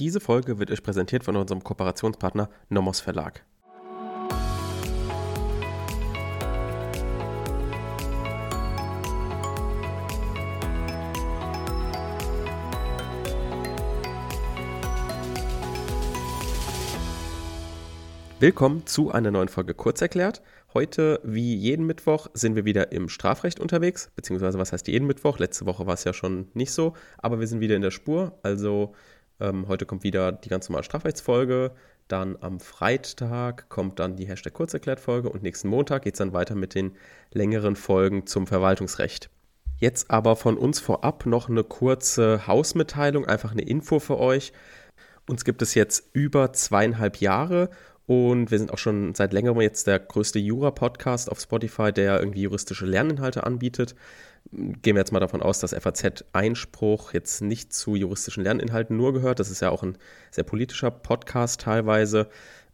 Diese Folge wird euch präsentiert von unserem Kooperationspartner Nomos Verlag. Willkommen zu einer neuen Folge Kurzerklärt. Heute, wie jeden Mittwoch, sind wir wieder im Strafrecht unterwegs, beziehungsweise was heißt jeden Mittwoch? Letzte Woche war es ja schon nicht so, aber wir sind wieder in der Spur. Also ähm, heute kommt wieder die ganz normale Strafrechtsfolge. Dann am Freitag kommt dann die Hashtag Kurzerklärt-Folge und nächsten Montag geht es dann weiter mit den längeren Folgen zum Verwaltungsrecht. Jetzt aber von uns vorab noch eine kurze Hausmitteilung, einfach eine Info für euch. Uns gibt es jetzt über zweieinhalb Jahre und wir sind auch schon seit längerem jetzt der größte Jura-Podcast auf Spotify, der irgendwie juristische Lerninhalte anbietet. Gehen wir jetzt mal davon aus, dass FAZ-Einspruch jetzt nicht zu juristischen Lerninhalten nur gehört. Das ist ja auch ein sehr politischer Podcast teilweise.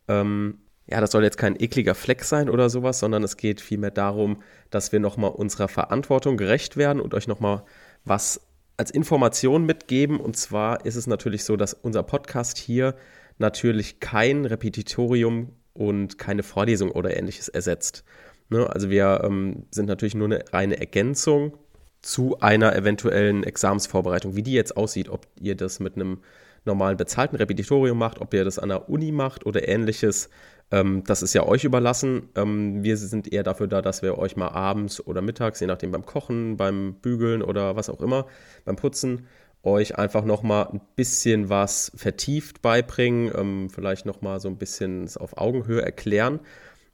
Ähm, ja, das soll jetzt kein ekliger Fleck sein oder sowas, sondern es geht vielmehr darum, dass wir nochmal unserer Verantwortung gerecht werden und euch nochmal was als Information mitgeben. Und zwar ist es natürlich so, dass unser Podcast hier natürlich kein Repetitorium und keine Vorlesung oder ähnliches ersetzt. Ne? Also wir ähm, sind natürlich nur eine reine Ergänzung zu einer eventuellen Examensvorbereitung, wie die jetzt aussieht, ob ihr das mit einem normalen bezahlten Repetitorium macht, ob ihr das an der Uni macht oder ähnliches. Ähm, das ist ja euch überlassen. Ähm, wir sind eher dafür da, dass wir euch mal abends oder mittags, je nachdem beim Kochen, beim Bügeln oder was auch immer, beim Putzen, euch einfach nochmal ein bisschen was vertieft beibringen, ähm, vielleicht nochmal so ein bisschen auf Augenhöhe erklären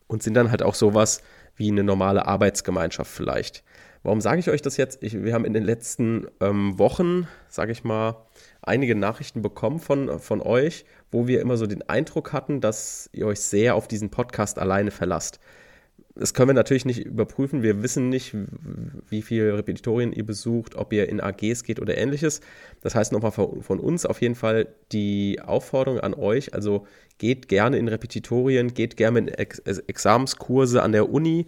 und sind dann halt auch sowas wie eine normale Arbeitsgemeinschaft vielleicht. Warum sage ich euch das jetzt? Ich, wir haben in den letzten ähm, Wochen, sage ich mal, einige Nachrichten bekommen von, von euch, wo wir immer so den Eindruck hatten, dass ihr euch sehr auf diesen Podcast alleine verlasst das können wir natürlich nicht überprüfen. Wir wissen nicht, wie viele Repetitorien ihr besucht, ob ihr in AGs geht oder ähnliches. Das heißt nochmal von uns auf jeden Fall die Aufforderung an euch. Also geht gerne in Repetitorien, geht gerne in Ex Examenskurse an der Uni.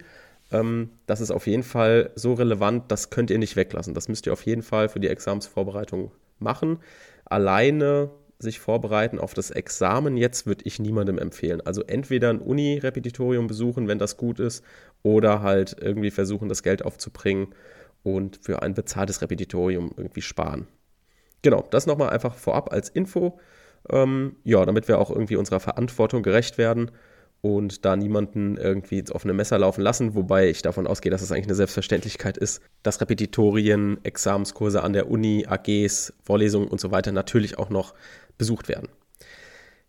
Ähm, das ist auf jeden Fall so relevant, das könnt ihr nicht weglassen. Das müsst ihr auf jeden Fall für die Examensvorbereitung machen. Alleine sich vorbereiten auf das Examen jetzt würde ich niemandem empfehlen. Also entweder ein Uni-Repetitorium besuchen, wenn das gut ist, oder halt irgendwie versuchen, das Geld aufzubringen und für ein bezahltes Repetitorium irgendwie sparen. Genau, das nochmal einfach vorab als Info. Ähm, ja, damit wir auch irgendwie unserer Verantwortung gerecht werden und da niemanden irgendwie ins offene Messer laufen lassen, wobei ich davon ausgehe, dass es eigentlich eine Selbstverständlichkeit ist, dass Repetitorien, Examenskurse an der Uni, AGs, Vorlesungen und so weiter natürlich auch noch besucht werden.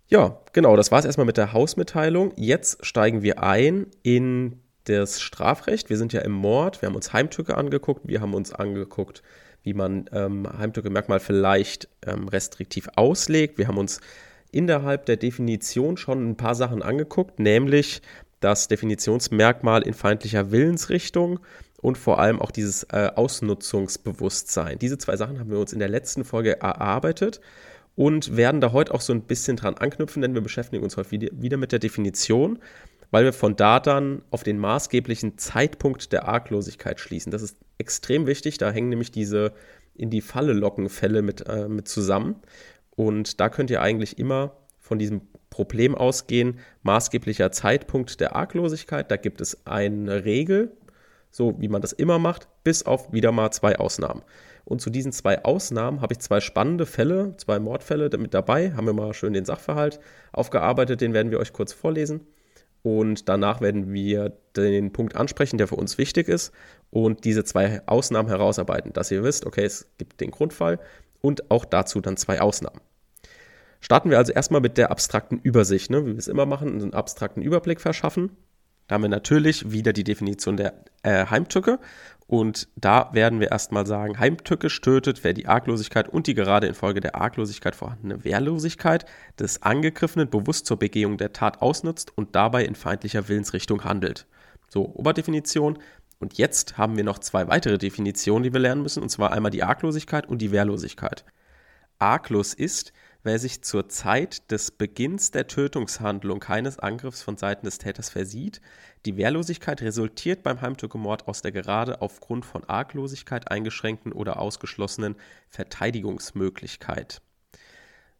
Ja, genau, das war es erstmal mit der Hausmitteilung. Jetzt steigen wir ein in das Strafrecht. Wir sind ja im Mord, wir haben uns Heimtücke angeguckt, wir haben uns angeguckt, wie man ähm, Heimtücke-Merkmal vielleicht ähm, restriktiv auslegt. Wir haben uns innerhalb der Definition schon ein paar Sachen angeguckt, nämlich das Definitionsmerkmal in feindlicher Willensrichtung und vor allem auch dieses äh, Ausnutzungsbewusstsein. Diese zwei Sachen haben wir uns in der letzten Folge erarbeitet und werden da heute auch so ein bisschen dran anknüpfen, denn wir beschäftigen uns heute wieder mit der Definition, weil wir von da dann auf den maßgeblichen Zeitpunkt der Arglosigkeit schließen. Das ist extrem wichtig, da hängen nämlich diese in die Falle locken Fälle mit, äh, mit zusammen. Und da könnt ihr eigentlich immer von diesem Problem ausgehen, maßgeblicher Zeitpunkt der Arglosigkeit. Da gibt es eine Regel, so wie man das immer macht, bis auf wieder mal zwei Ausnahmen. Und zu diesen zwei Ausnahmen habe ich zwei spannende Fälle, zwei Mordfälle mit dabei. Haben wir mal schön den Sachverhalt aufgearbeitet, den werden wir euch kurz vorlesen. Und danach werden wir den Punkt ansprechen, der für uns wichtig ist und diese zwei Ausnahmen herausarbeiten, dass ihr wisst, okay, es gibt den Grundfall und auch dazu dann zwei Ausnahmen. Starten wir also erstmal mit der abstrakten Übersicht, ne? wie wir es immer machen, einen abstrakten Überblick verschaffen. Da haben wir natürlich wieder die Definition der äh, Heimtücke und da werden wir erstmal sagen, Heimtücke stötet, wer die Arglosigkeit und die gerade infolge der Arglosigkeit vorhandene Wehrlosigkeit des Angegriffenen bewusst zur Begehung der Tat ausnutzt und dabei in feindlicher Willensrichtung handelt. So, Oberdefinition. Und jetzt haben wir noch zwei weitere Definitionen, die wir lernen müssen, und zwar einmal die Arglosigkeit und die Wehrlosigkeit. Arglos ist, wer sich zur Zeit des Beginns der Tötungshandlung keines Angriffs von Seiten des Täters versieht, die Wehrlosigkeit resultiert beim Heimtückemord aus der gerade aufgrund von Arglosigkeit eingeschränkten oder ausgeschlossenen Verteidigungsmöglichkeit.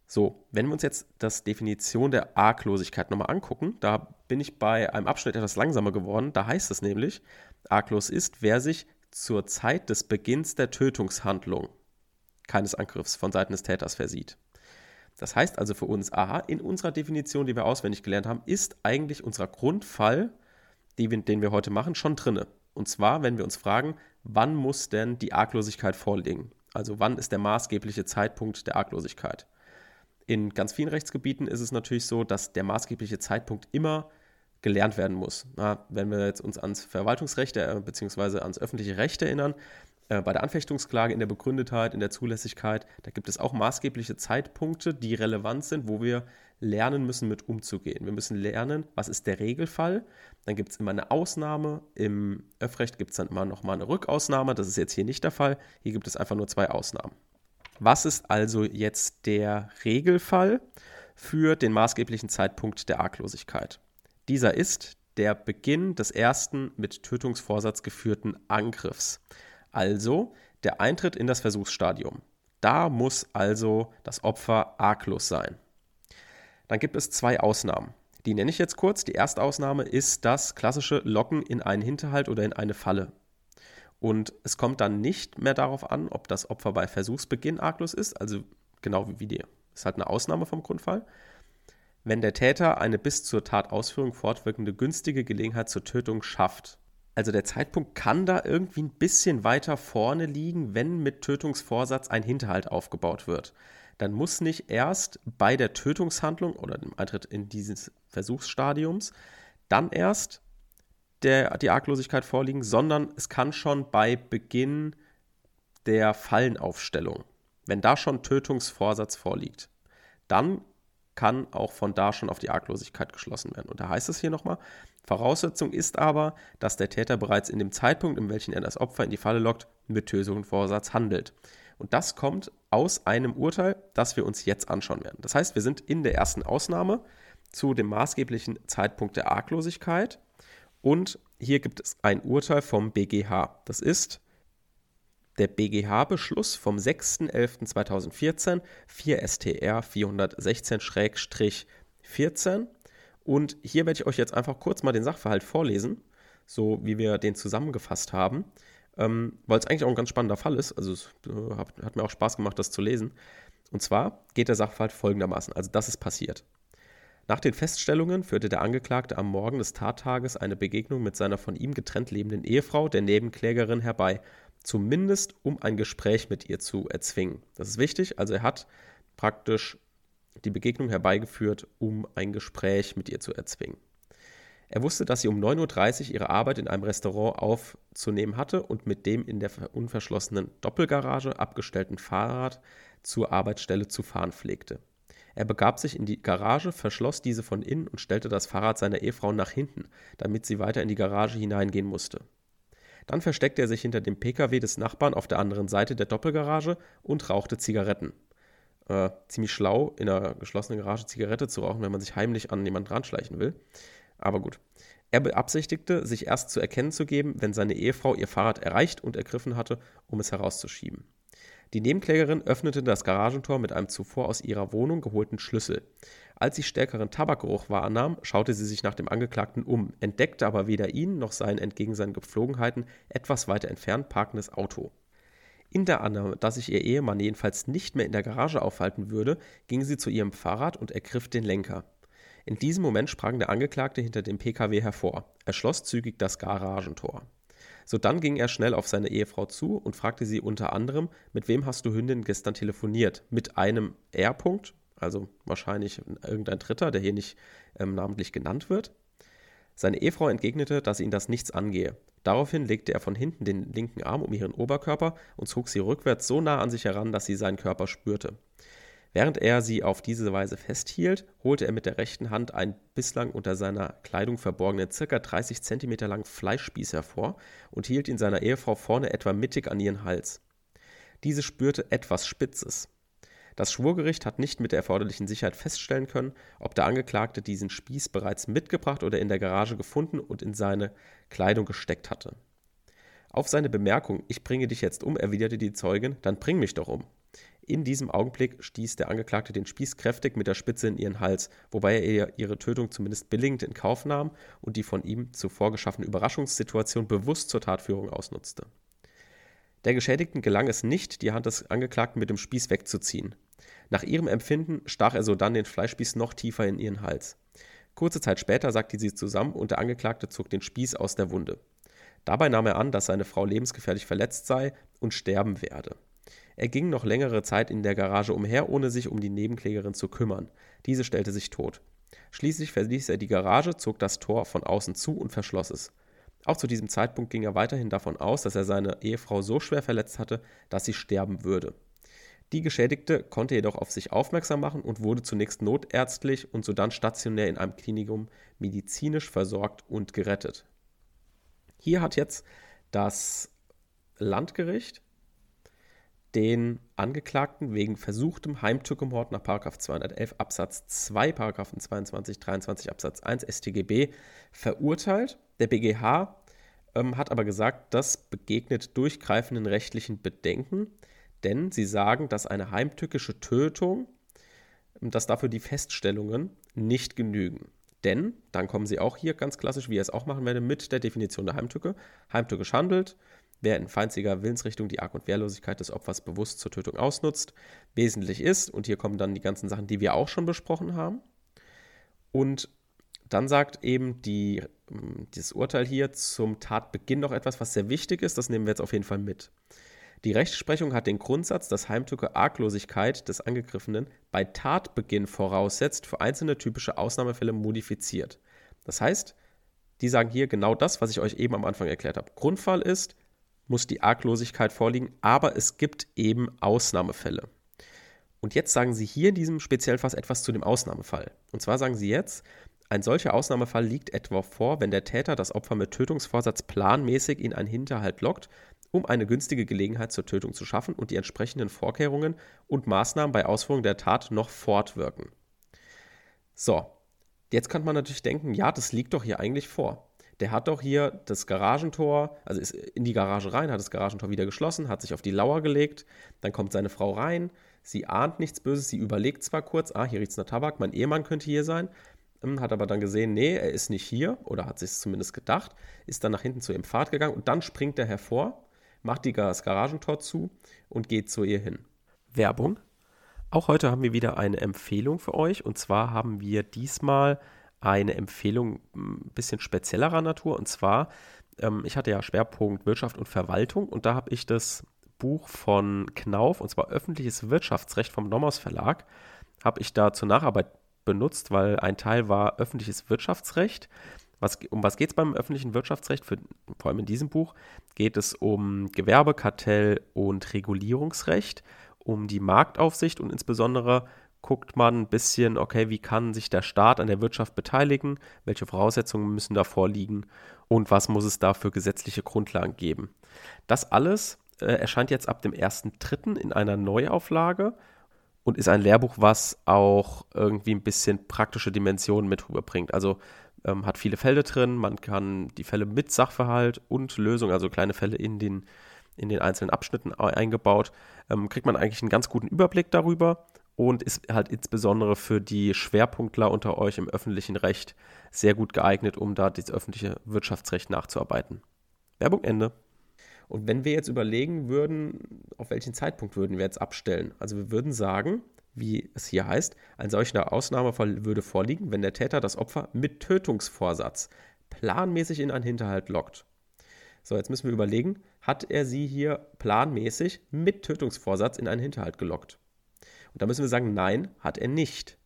So, wenn wir uns jetzt das Definition der Arglosigkeit nochmal angucken, da bin ich bei einem Abschnitt etwas langsamer geworden. Da heißt es nämlich, arglos ist, wer sich zur Zeit des Beginns der Tötungshandlung keines Angriffs von Seiten des Täters versieht. Das heißt also für uns, aha, in unserer Definition, die wir auswendig gelernt haben, ist eigentlich unser Grundfall, wir, den wir heute machen, schon drinne. Und zwar, wenn wir uns fragen, wann muss denn die Arglosigkeit vorliegen? Also wann ist der maßgebliche Zeitpunkt der Arglosigkeit? In ganz vielen Rechtsgebieten ist es natürlich so, dass der maßgebliche Zeitpunkt immer gelernt werden muss. Na, wenn wir jetzt uns ans Verwaltungsrecht äh, bzw. ans öffentliche Recht erinnern, äh, bei der Anfechtungsklage, in der Begründetheit, in der Zulässigkeit, da gibt es auch maßgebliche Zeitpunkte, die relevant sind, wo wir lernen müssen, mit umzugehen. Wir müssen lernen, was ist der Regelfall. Dann gibt es immer eine Ausnahme. Im Öffrecht gibt es dann immer nochmal eine Rückausnahme. Das ist jetzt hier nicht der Fall. Hier gibt es einfach nur zwei Ausnahmen. Was ist also jetzt der Regelfall für den maßgeblichen Zeitpunkt der Arglosigkeit? Dieser ist der Beginn des ersten mit Tötungsvorsatz geführten Angriffs, also der Eintritt in das Versuchsstadium. Da muss also das Opfer arglos sein. Dann gibt es zwei Ausnahmen. Die nenne ich jetzt kurz. Die erste Ausnahme ist das klassische Locken in einen Hinterhalt oder in eine Falle. Und es kommt dann nicht mehr darauf an, ob das Opfer bei Versuchsbeginn arglos ist, also genau wie die. Ist halt eine Ausnahme vom Grundfall. Wenn der Täter eine bis zur Tatausführung fortwirkende günstige Gelegenheit zur Tötung schafft. Also der Zeitpunkt kann da irgendwie ein bisschen weiter vorne liegen, wenn mit Tötungsvorsatz ein Hinterhalt aufgebaut wird. Dann muss nicht erst bei der Tötungshandlung oder dem Eintritt in dieses Versuchsstadiums dann erst der, die Arglosigkeit vorliegen, sondern es kann schon bei Beginn der Fallenaufstellung, wenn da schon Tötungsvorsatz vorliegt, dann kann auch von da schon auf die Arglosigkeit geschlossen werden. Und da heißt es hier nochmal, Voraussetzung ist aber, dass der Täter bereits in dem Zeitpunkt, in welchem er das Opfer in die Falle lockt, mit Tötungsvorsatz handelt. Und das kommt aus einem Urteil, das wir uns jetzt anschauen werden. Das heißt, wir sind in der ersten Ausnahme zu dem maßgeblichen Zeitpunkt der Arglosigkeit und hier gibt es ein Urteil vom BGH. Das ist der BGH-Beschluss vom 6.11.2014, 4 STR 416-14. Und hier werde ich euch jetzt einfach kurz mal den Sachverhalt vorlesen, so wie wir den zusammengefasst haben, ähm, weil es eigentlich auch ein ganz spannender Fall ist. Also es äh, hat, hat mir auch Spaß gemacht, das zu lesen. Und zwar geht der Sachverhalt folgendermaßen. Also das ist passiert. Nach den Feststellungen führte der Angeklagte am Morgen des Tattages eine Begegnung mit seiner von ihm getrennt lebenden Ehefrau, der Nebenklägerin, herbei, zumindest um ein Gespräch mit ihr zu erzwingen. Das ist wichtig, also er hat praktisch die Begegnung herbeigeführt, um ein Gespräch mit ihr zu erzwingen. Er wusste, dass sie um 9.30 Uhr ihre Arbeit in einem Restaurant aufzunehmen hatte und mit dem in der unverschlossenen Doppelgarage abgestellten Fahrrad zur Arbeitsstelle zu fahren pflegte. Er begab sich in die Garage, verschloss diese von innen und stellte das Fahrrad seiner Ehefrau nach hinten, damit sie weiter in die Garage hineingehen musste. Dann versteckte er sich hinter dem Pkw des Nachbarn auf der anderen Seite der Doppelgarage und rauchte Zigaretten. Äh, ziemlich schlau, in einer geschlossenen Garage Zigarette zu rauchen, wenn man sich heimlich an jemanden ranschleichen will. Aber gut. Er beabsichtigte, sich erst zu erkennen zu geben, wenn seine Ehefrau ihr Fahrrad erreicht und ergriffen hatte, um es herauszuschieben. Die Nebenklägerin öffnete das Garagentor mit einem zuvor aus ihrer Wohnung geholten Schlüssel. Als sie stärkeren Tabakgeruch wahrnahm, schaute sie sich nach dem Angeklagten um, entdeckte aber weder ihn noch sein entgegen seinen Gepflogenheiten etwas weiter entfernt parkendes Auto. In der Annahme, dass sich ihr Ehemann jedenfalls nicht mehr in der Garage aufhalten würde, ging sie zu ihrem Fahrrad und ergriff den Lenker. In diesem Moment sprang der Angeklagte hinter dem Pkw hervor. Er schloss zügig das Garagentor. So dann ging er schnell auf seine Ehefrau zu und fragte sie unter anderem, mit wem hast du Hündin gestern telefoniert? Mit einem R-Punkt, also wahrscheinlich irgendein Dritter, der hier nicht ähm, namentlich genannt wird. Seine Ehefrau entgegnete, dass ihn das nichts angehe. Daraufhin legte er von hinten den linken Arm um ihren Oberkörper und zog sie rückwärts so nah an sich heran, dass sie seinen Körper spürte. Während er sie auf diese Weise festhielt, holte er mit der rechten Hand einen bislang unter seiner Kleidung verborgenen, circa 30 cm langen Fleischspieß hervor und hielt ihn seiner Ehefrau vorne etwa mittig an ihren Hals. Diese spürte etwas Spitzes. Das Schwurgericht hat nicht mit der erforderlichen Sicherheit feststellen können, ob der Angeklagte diesen Spieß bereits mitgebracht oder in der Garage gefunden und in seine Kleidung gesteckt hatte. Auf seine Bemerkung, ich bringe dich jetzt um, erwiderte die Zeugin, dann bring mich doch um. In diesem Augenblick stieß der Angeklagte den Spieß kräftig mit der Spitze in ihren Hals, wobei er ihre Tötung zumindest billigend in Kauf nahm und die von ihm zuvor geschaffene Überraschungssituation bewusst zur Tatführung ausnutzte. Der Geschädigten gelang es nicht, die Hand des Angeklagten mit dem Spieß wegzuziehen. Nach ihrem Empfinden stach er sodann den Fleischspieß noch tiefer in ihren Hals. Kurze Zeit später sagte sie zusammen und der Angeklagte zog den Spieß aus der Wunde. Dabei nahm er an, dass seine Frau lebensgefährlich verletzt sei und sterben werde. Er ging noch längere Zeit in der Garage umher, ohne sich um die Nebenklägerin zu kümmern. Diese stellte sich tot. Schließlich verließ er die Garage, zog das Tor von außen zu und verschloss es. Auch zu diesem Zeitpunkt ging er weiterhin davon aus, dass er seine Ehefrau so schwer verletzt hatte, dass sie sterben würde. Die Geschädigte konnte jedoch auf sich aufmerksam machen und wurde zunächst notärztlich und sodann stationär in einem Klinikum medizinisch versorgt und gerettet. Hier hat jetzt das Landgericht den Angeklagten wegen versuchtem Heimtückemord nach 211 Absatz 2, 22, 23 Absatz 1 StGB verurteilt. Der BGH ähm, hat aber gesagt, das begegnet durchgreifenden rechtlichen Bedenken, denn sie sagen, dass eine heimtückische Tötung, ähm, dass dafür die Feststellungen nicht genügen. Denn, dann kommen sie auch hier ganz klassisch, wie ihr es auch machen werde, mit der Definition der Heimtücke. Heimtückisch handelt, wer in feindlicher Willensrichtung die Arg- und Wehrlosigkeit des Opfers bewusst zur Tötung ausnutzt, wesentlich ist, und hier kommen dann die ganzen Sachen, die wir auch schon besprochen haben. Und dann sagt eben die, ähm, dieses Urteil hier zum Tatbeginn noch etwas, was sehr wichtig ist, das nehmen wir jetzt auf jeden Fall mit. Die Rechtsprechung hat den Grundsatz, dass Heimtücke Arglosigkeit des Angegriffenen bei Tatbeginn voraussetzt, für einzelne typische Ausnahmefälle modifiziert. Das heißt, die sagen hier genau das, was ich euch eben am Anfang erklärt habe. Grundfall ist, muss die Arglosigkeit vorliegen, aber es gibt eben Ausnahmefälle. Und jetzt sagen sie hier in diesem Speziellfass etwas zu dem Ausnahmefall. Und zwar sagen sie jetzt, ein solcher Ausnahmefall liegt etwa vor, wenn der Täter das Opfer mit Tötungsvorsatz planmäßig in einen Hinterhalt lockt, um eine günstige Gelegenheit zur Tötung zu schaffen und die entsprechenden Vorkehrungen und Maßnahmen bei Ausführung der Tat noch fortwirken. So, jetzt könnte man natürlich denken, ja, das liegt doch hier eigentlich vor der hat doch hier das Garagentor, also ist in die Garage rein, hat das Garagentor wieder geschlossen, hat sich auf die Lauer gelegt, dann kommt seine Frau rein, sie ahnt nichts Böses, sie überlegt zwar kurz, ah, hier riecht es nach Tabak, mein Ehemann könnte hier sein, ähm, hat aber dann gesehen, nee, er ist nicht hier, oder hat sich zumindest gedacht, ist dann nach hinten zu ihrem Pfad gegangen und dann springt er hervor, macht die, das Garagentor zu und geht zu ihr hin. Werbung. Auch heute haben wir wieder eine Empfehlung für euch und zwar haben wir diesmal eine Empfehlung ein bisschen speziellerer Natur. Und zwar, ähm, ich hatte ja Schwerpunkt Wirtschaft und Verwaltung und da habe ich das Buch von Knauf, und zwar Öffentliches Wirtschaftsrecht vom Nommers Verlag, habe ich da zur Nacharbeit benutzt, weil ein Teil war öffentliches Wirtschaftsrecht. Was, um was geht es beim öffentlichen Wirtschaftsrecht? Für, vor allem in diesem Buch geht es um Gewerbe, Kartell und Regulierungsrecht, um die Marktaufsicht und insbesondere guckt man ein bisschen, okay, wie kann sich der Staat an der Wirtschaft beteiligen, welche Voraussetzungen müssen da vorliegen und was muss es da für gesetzliche Grundlagen geben. Das alles äh, erscheint jetzt ab dem 1.3. in einer Neuauflage und ist ein Lehrbuch, was auch irgendwie ein bisschen praktische Dimensionen mit rüberbringt. Also ähm, hat viele Fälle drin, man kann die Fälle mit Sachverhalt und Lösung, also kleine Fälle in den, in den einzelnen Abschnitten eingebaut, ähm, kriegt man eigentlich einen ganz guten Überblick darüber und ist halt insbesondere für die Schwerpunktler unter euch im öffentlichen Recht sehr gut geeignet, um da das öffentliche Wirtschaftsrecht nachzuarbeiten. Werbung Ende. Und wenn wir jetzt überlegen würden, auf welchen Zeitpunkt würden wir jetzt abstellen? Also wir würden sagen, wie es hier heißt, ein solcher Ausnahmefall würde vorliegen, wenn der Täter das Opfer mit Tötungsvorsatz planmäßig in einen Hinterhalt lockt. So, jetzt müssen wir überlegen, hat er sie hier planmäßig mit Tötungsvorsatz in einen Hinterhalt gelockt? Und da müssen wir sagen, nein, hat er nicht.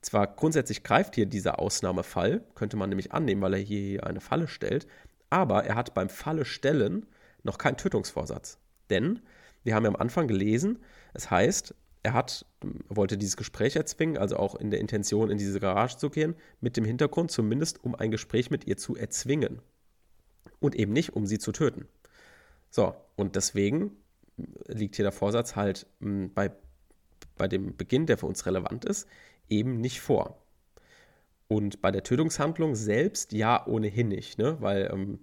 Zwar grundsätzlich greift hier dieser Ausnahmefall, könnte man nämlich annehmen, weil er hier eine Falle stellt, aber er hat beim Falle stellen noch keinen Tötungsvorsatz. Denn wir haben ja am Anfang gelesen, es heißt, er hat, wollte dieses Gespräch erzwingen, also auch in der Intention, in diese Garage zu gehen, mit dem Hintergrund zumindest, um ein Gespräch mit ihr zu erzwingen. Und eben nicht, um sie zu töten. So, und deswegen liegt hier der Vorsatz halt bei bei dem Beginn, der für uns relevant ist, eben nicht vor. Und bei der Tötungshandlung selbst ja ohnehin nicht, ne? weil ähm,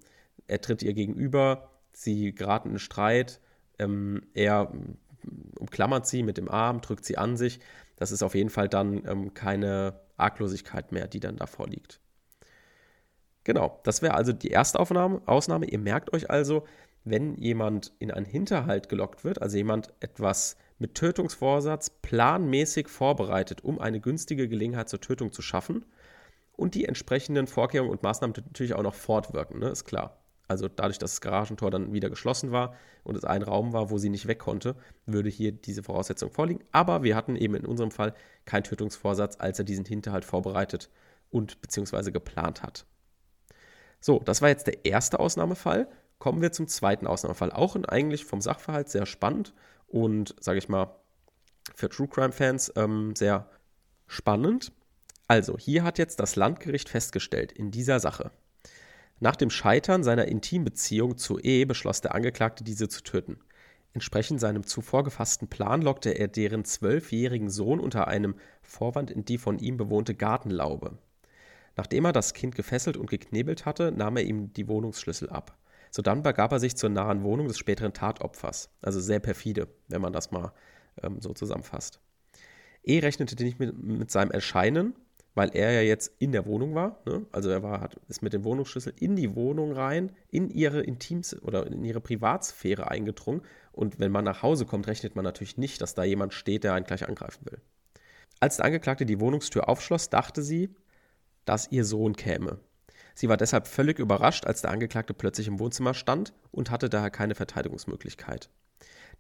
er tritt ihr gegenüber, sie geraten in Streit, ähm, er umklammert sie mit dem Arm, drückt sie an sich. Das ist auf jeden Fall dann ähm, keine Arglosigkeit mehr, die dann davor liegt. Genau, das wäre also die erste Aufnahme, Ausnahme. Ihr merkt euch also, wenn jemand in einen Hinterhalt gelockt wird, also jemand etwas mit Tötungsvorsatz planmäßig vorbereitet, um eine günstige Gelegenheit zur Tötung zu schaffen und die entsprechenden Vorkehrungen und Maßnahmen natürlich auch noch fortwirken, ne, ist klar. Also dadurch, dass das Garagentor dann wieder geschlossen war und es ein Raum war, wo sie nicht weg konnte, würde hier diese Voraussetzung vorliegen. Aber wir hatten eben in unserem Fall keinen Tötungsvorsatz, als er diesen Hinterhalt vorbereitet und beziehungsweise geplant hat. So, das war jetzt der erste Ausnahmefall. Kommen wir zum zweiten Ausnahmefall. Auch in eigentlich vom Sachverhalt sehr spannend und, sage ich mal, für True Crime-Fans ähm, sehr spannend. Also, hier hat jetzt das Landgericht festgestellt in dieser Sache. Nach dem Scheitern seiner Intimbeziehung zu E beschloss der Angeklagte, diese zu töten. Entsprechend seinem zuvor gefassten Plan lockte er deren zwölfjährigen Sohn unter einem Vorwand in die von ihm bewohnte Gartenlaube. Nachdem er das Kind gefesselt und geknebelt hatte, nahm er ihm die Wohnungsschlüssel ab. Sodann begab er sich zur nahen Wohnung des späteren Tatopfers. Also sehr perfide, wenn man das mal ähm, so zusammenfasst. E rechnete nicht mit, mit, seinem Erscheinen, weil er ja jetzt in der Wohnung war. Ne? Also er war, hat, ist mit dem Wohnungsschlüssel in die Wohnung rein, in ihre Intims oder in ihre Privatsphäre eingedrungen. Und wenn man nach Hause kommt, rechnet man natürlich nicht, dass da jemand steht, der einen gleich angreifen will. Als der Angeklagte die Wohnungstür aufschloss, dachte sie, dass ihr Sohn käme. Sie war deshalb völlig überrascht, als der Angeklagte plötzlich im Wohnzimmer stand und hatte daher keine Verteidigungsmöglichkeit.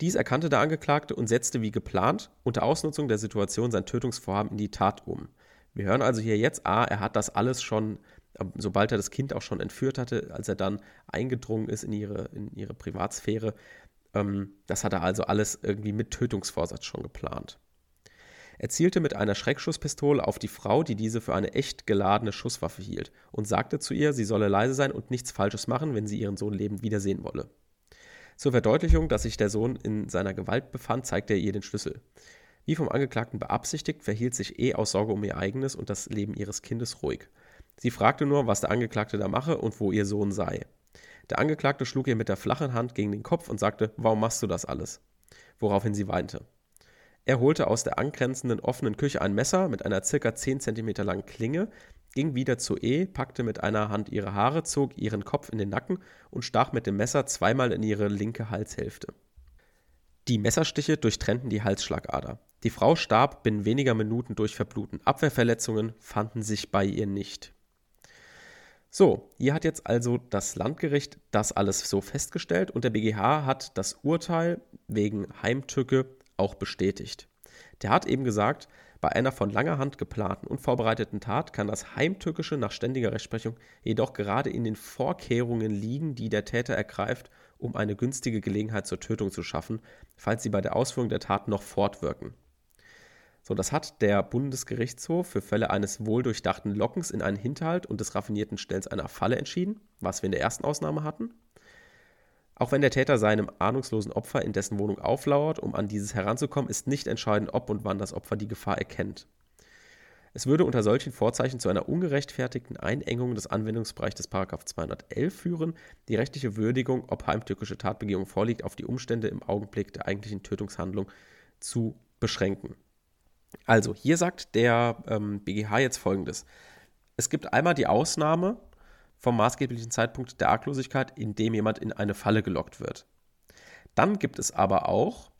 Dies erkannte der Angeklagte und setzte wie geplant unter Ausnutzung der Situation sein Tötungsvorhaben in die Tat um. Wir hören also hier jetzt, ah, er hat das alles schon, ähm, sobald er das Kind auch schon entführt hatte, als er dann eingedrungen ist in ihre, in ihre Privatsphäre, ähm, das hat er also alles irgendwie mit Tötungsvorsatz schon geplant. Er zielte mit einer Schreckschusspistole auf die Frau, die diese für eine echt geladene Schusswaffe hielt, und sagte zu ihr, sie solle leise sein und nichts Falsches machen, wenn sie ihren Sohn lebend wiedersehen wolle. Zur Verdeutlichung, dass sich der Sohn in seiner Gewalt befand, zeigte er ihr den Schlüssel. Wie vom Angeklagten beabsichtigt, verhielt sich E aus Sorge um ihr eigenes und das Leben ihres Kindes ruhig. Sie fragte nur, was der Angeklagte da mache und wo ihr Sohn sei. Der Angeklagte schlug ihr mit der flachen Hand gegen den Kopf und sagte, warum machst du das alles? Woraufhin sie weinte. Er holte aus der angrenzenden offenen Küche ein Messer mit einer circa 10 cm langen Klinge, ging wieder zu E, packte mit einer Hand ihre Haare, zog ihren Kopf in den Nacken und stach mit dem Messer zweimal in ihre linke Halshälfte. Die Messerstiche durchtrennten die Halsschlagader. Die Frau starb binnen weniger Minuten durch Verbluten. Abwehrverletzungen fanden sich bei ihr nicht. So, hier hat jetzt also das Landgericht das alles so festgestellt und der BGH hat das Urteil wegen Heimtücke auch bestätigt. Der hat eben gesagt, bei einer von langer Hand geplanten und vorbereiteten Tat kann das Heimtückische nach ständiger Rechtsprechung jedoch gerade in den Vorkehrungen liegen, die der Täter ergreift, um eine günstige Gelegenheit zur Tötung zu schaffen, falls sie bei der Ausführung der Tat noch fortwirken. So, das hat der Bundesgerichtshof für Fälle eines wohldurchdachten Lockens in einen Hinterhalt und des raffinierten Stellens einer Falle entschieden, was wir in der ersten Ausnahme hatten. Auch wenn der Täter seinem ahnungslosen Opfer in dessen Wohnung auflauert, um an dieses heranzukommen, ist nicht entscheidend, ob und wann das Opfer die Gefahr erkennt. Es würde unter solchen Vorzeichen zu einer ungerechtfertigten Einengung des Anwendungsbereichs des 211 führen, die rechtliche Würdigung, ob heimtückische Tatbegehung vorliegt, auf die Umstände im Augenblick der eigentlichen Tötungshandlung zu beschränken. Also, hier sagt der ähm, BGH jetzt folgendes. Es gibt einmal die Ausnahme, vom maßgeblichen Zeitpunkt der Arglosigkeit, in dem jemand in eine Falle gelockt wird. Dann gibt es aber auch,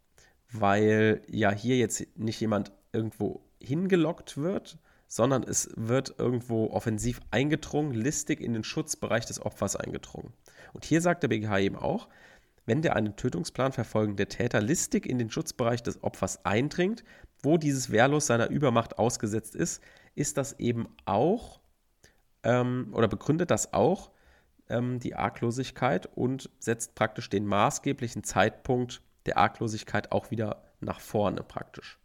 weil ja hier jetzt nicht jemand irgendwo hingelockt wird, sondern es wird irgendwo offensiv eingedrungen, listig in den Schutzbereich des Opfers eingedrungen. Und hier sagt der BGH eben auch, wenn der einen Tötungsplan verfolgende Täter listig in den Schutzbereich des Opfers eindringt, wo dieses wehrlos seiner Übermacht ausgesetzt ist, ist das eben auch ähm, oder begründet das auch ähm, die Arglosigkeit und setzt praktisch den maßgeblichen Zeitpunkt der Arglosigkeit auch wieder nach vorne praktisch.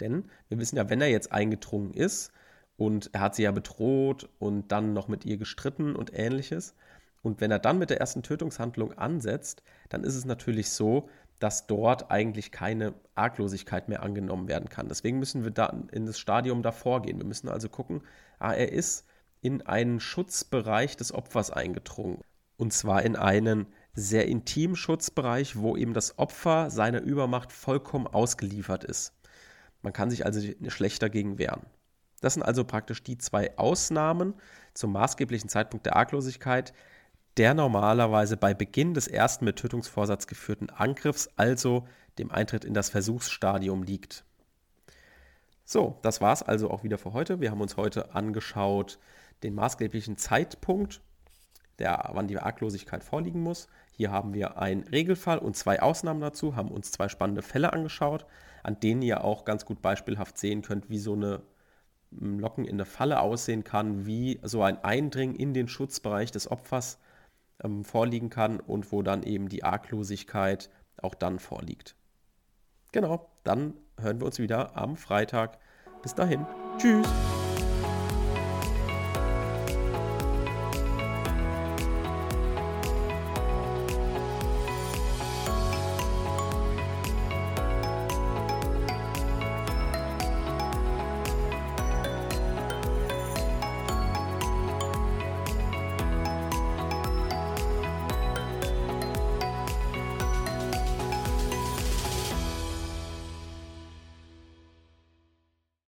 Denn wir wissen ja, wenn er jetzt eingedrungen ist und er hat sie ja bedroht und dann noch mit ihr gestritten und ähnliches, und wenn er dann mit der ersten Tötungshandlung ansetzt, dann ist es natürlich so, dass dort eigentlich keine Arglosigkeit mehr angenommen werden kann. Deswegen müssen wir da in das Stadium davor gehen. Wir müssen also gucken, ah, er ist in einen Schutzbereich des Opfers eingedrungen. Und zwar in einen sehr intimen Schutzbereich, wo eben das Opfer seiner Übermacht vollkommen ausgeliefert ist. Man kann sich also schlecht dagegen wehren. Das sind also praktisch die zwei Ausnahmen zum maßgeblichen Zeitpunkt der Arglosigkeit, der normalerweise bei Beginn des ersten mit Tötungsvorsatz geführten Angriffs, also dem Eintritt in das Versuchsstadium, liegt. So, das war es also auch wieder für heute. Wir haben uns heute angeschaut den maßgeblichen Zeitpunkt, der, wann die Arglosigkeit vorliegen muss. Hier haben wir einen Regelfall und zwei Ausnahmen dazu, haben uns zwei spannende Fälle angeschaut, an denen ihr auch ganz gut beispielhaft sehen könnt, wie so eine Locken in der Falle aussehen kann, wie so ein Eindringen in den Schutzbereich des Opfers ähm, vorliegen kann und wo dann eben die Arglosigkeit auch dann vorliegt. Genau, dann hören wir uns wieder am Freitag. Bis dahin, tschüss.